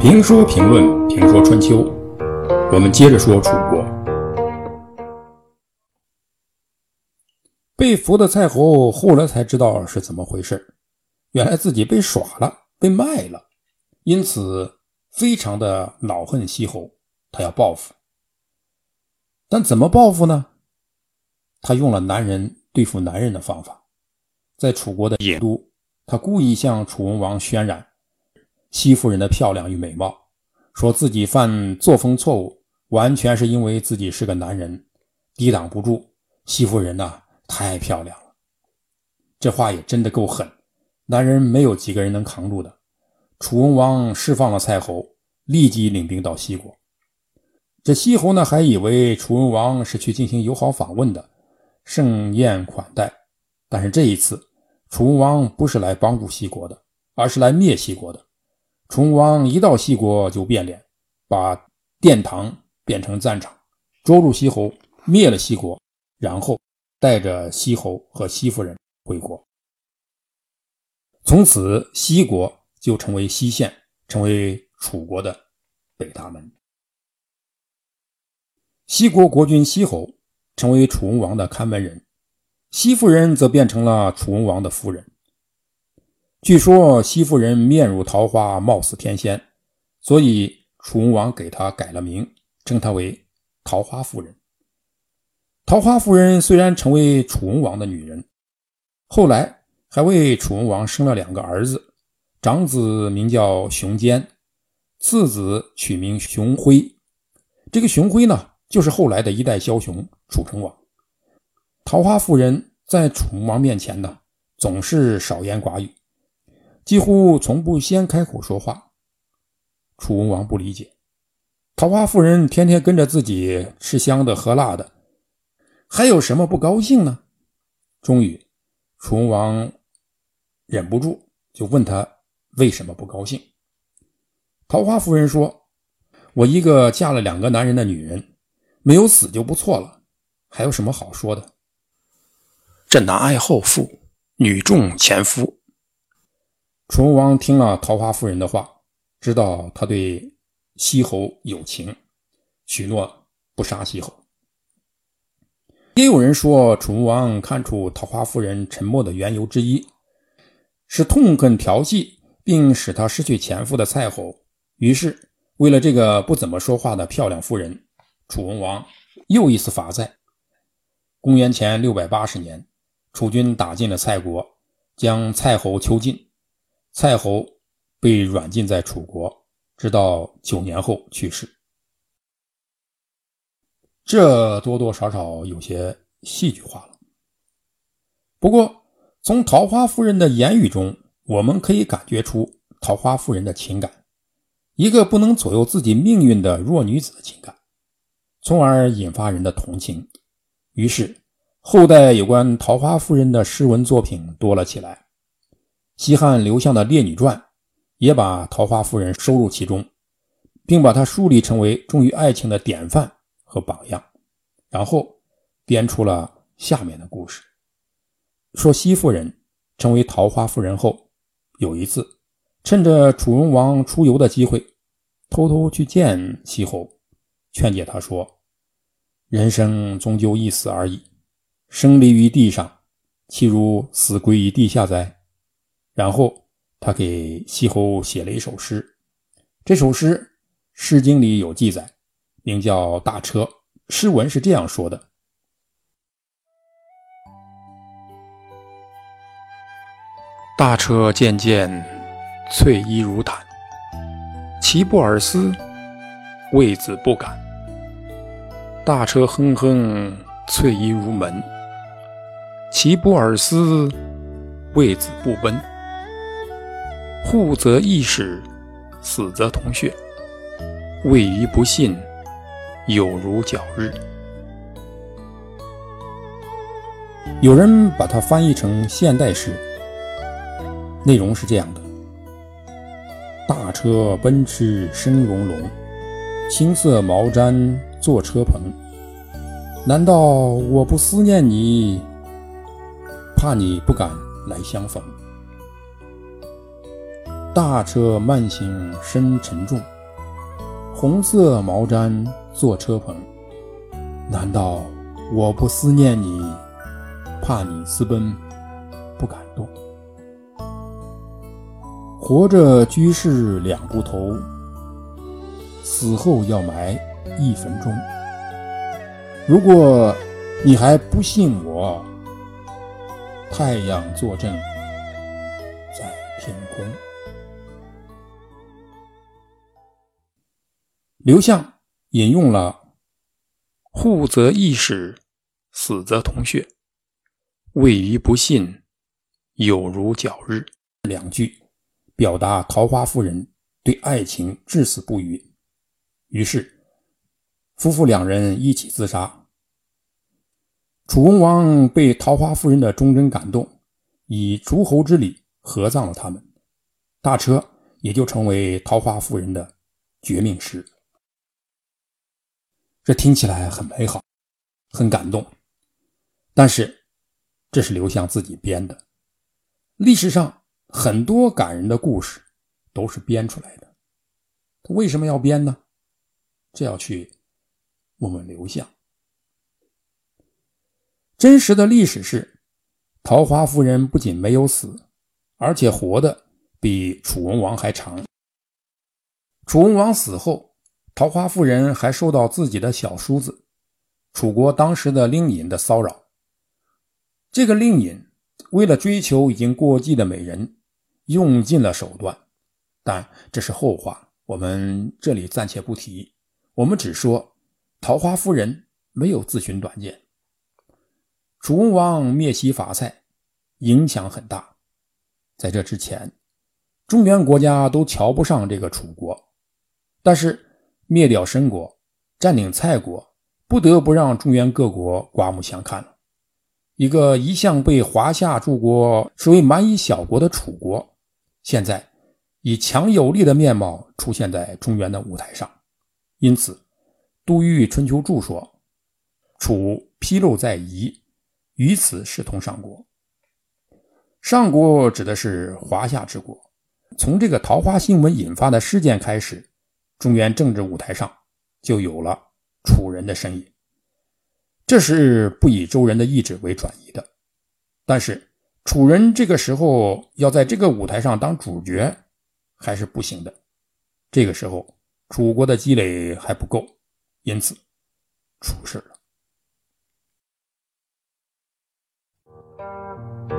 评说评论评说春秋，我们接着说楚国。被俘的蔡侯后来才知道是怎么回事，原来自己被耍了，被卖了，因此非常的恼恨西侯，他要报复。但怎么报复呢？他用了男人对付男人的方法，在楚国的野都，他故意向楚文王渲染西夫人的漂亮与美貌，说自己犯作风错误，完全是因为自己是个男人，抵挡不住西夫人呐，太漂亮了。这话也真的够狠，男人没有几个人能扛住的。楚文王释放了蔡侯，立即领兵到西国。这西侯呢，还以为楚文王是去进行友好访问的，盛宴款待。但是这一次，楚文王不是来帮助西国的，而是来灭西国的。楚文王一到西国就变脸，把殿堂变成战场，捉住西侯，灭了西国，然后带着西侯和西夫人回国。从此，西国就成为西县，成为楚国的北大门。西国国君西侯成为楚文王的看门人，西夫人则变成了楚文王的夫人。据说西夫人面如桃花，貌似天仙，所以楚文王给她改了名，称她为桃花夫人。桃花夫人虽然成为楚文王的女人，后来还为楚文王生了两个儿子，长子名叫熊坚，次子取名熊辉。这个熊辉呢？就是后来的一代枭雄楚成王。桃花夫人在楚文王面前呢，总是少言寡语，几乎从不先开口说话。楚文王不理解，桃花夫人天天跟着自己吃香的喝辣的，还有什么不高兴呢？终于，楚文王忍不住就问他为什么不高兴。桃花夫人说：“我一个嫁了两个男人的女人。”没有死就不错了，还有什么好说的？这男爱后父，女重前夫。楚文王听了桃花夫人的话，知道他对西侯有情，许诺不杀西侯。也有人说，楚文王看出桃花夫人沉默的缘由之一，是痛恨调戏并使他失去前夫的蔡侯，于是为了这个不怎么说话的漂亮夫人。楚文王又一次伐蔡。公元前六百八十年，楚军打进了蔡国，将蔡侯囚禁。蔡侯被软禁在楚国，直到九年后去世。这多多少少有些戏剧化了。不过，从桃花夫人的言语中，我们可以感觉出桃花夫人的情感，一个不能左右自己命运的弱女子的情感。从而引发人的同情，于是后代有关桃花夫人的诗文作品多了起来。西汉刘向的《列女传》也把桃花夫人收入其中，并把她树立成为忠于爱情的典范和榜样。然后编出了下面的故事：说西夫人成为桃花夫人后，有一次趁着楚文王出游的机会，偷偷去见西侯，劝解他说。人生终究一死而已，生离于地上，岂如死归于地下哉？然后他给西侯写了一首诗，这首诗《诗经》里有记载，名叫《大车》。诗文是这样说的：“大车渐渐，翠衣如毯，其不尔思，谓子不敢。”大车哼哼，翠衣如门。其不尔思，谓子不奔。护则易始，死则同穴。谓于不信，有如皎日。有人把它翻译成现代诗，内容是这样的：大车奔驰声隆隆，青色毛毡。坐车棚，难道我不思念你？怕你不敢来相逢。大车慢行身沉重，红色毛毡做车棚。难道我不思念你，怕你私奔不敢动？活着居士两不投，死后要埋一分钟。如果你还不信我，太阳坐镇在天空。刘向引用了“护则义使，死则同穴，位于不信，有如皎日”两句，表达桃花夫人对爱情至死不渝。于是。夫妇两人一起自杀。楚文王被桃花夫人的忠贞感动，以诸侯之礼合葬了他们，大车也就成为桃花夫人的绝命诗。这听起来很美好，很感动，但是这是刘向自己编的。历史上很多感人的故事都是编出来的，他为什么要编呢？这要去。问问刘向，真实的历史是，桃花夫人不仅没有死，而且活的比楚文王还长。楚文王死后，桃花夫人还受到自己的小叔子楚国当时的令尹的骚扰。这个令尹为了追求已经过继的美人，用尽了手段，但这是后话，我们这里暂且不提。我们只说。桃花夫人没有自寻短见。楚文王灭西伐蔡，影响很大。在这之前，中原国家都瞧不上这个楚国，但是灭掉申国，占领蔡国，不得不让中原各国刮目相看了。一个一向被华夏诸国视为蛮夷小国的楚国，现在以强有力的面貌出现在中原的舞台上，因此。杜预《春秋注》说：“楚披露在夷，于此视同上国。上国指的是华夏之国。从这个桃花新闻引发的事件开始，中原政治舞台上就有了楚人的身影。这是不以周人的意志为转移的。但是楚人这个时候要在这个舞台上当主角，还是不行的。这个时候，楚国的积累还不够。”因此，出事了。Thank you.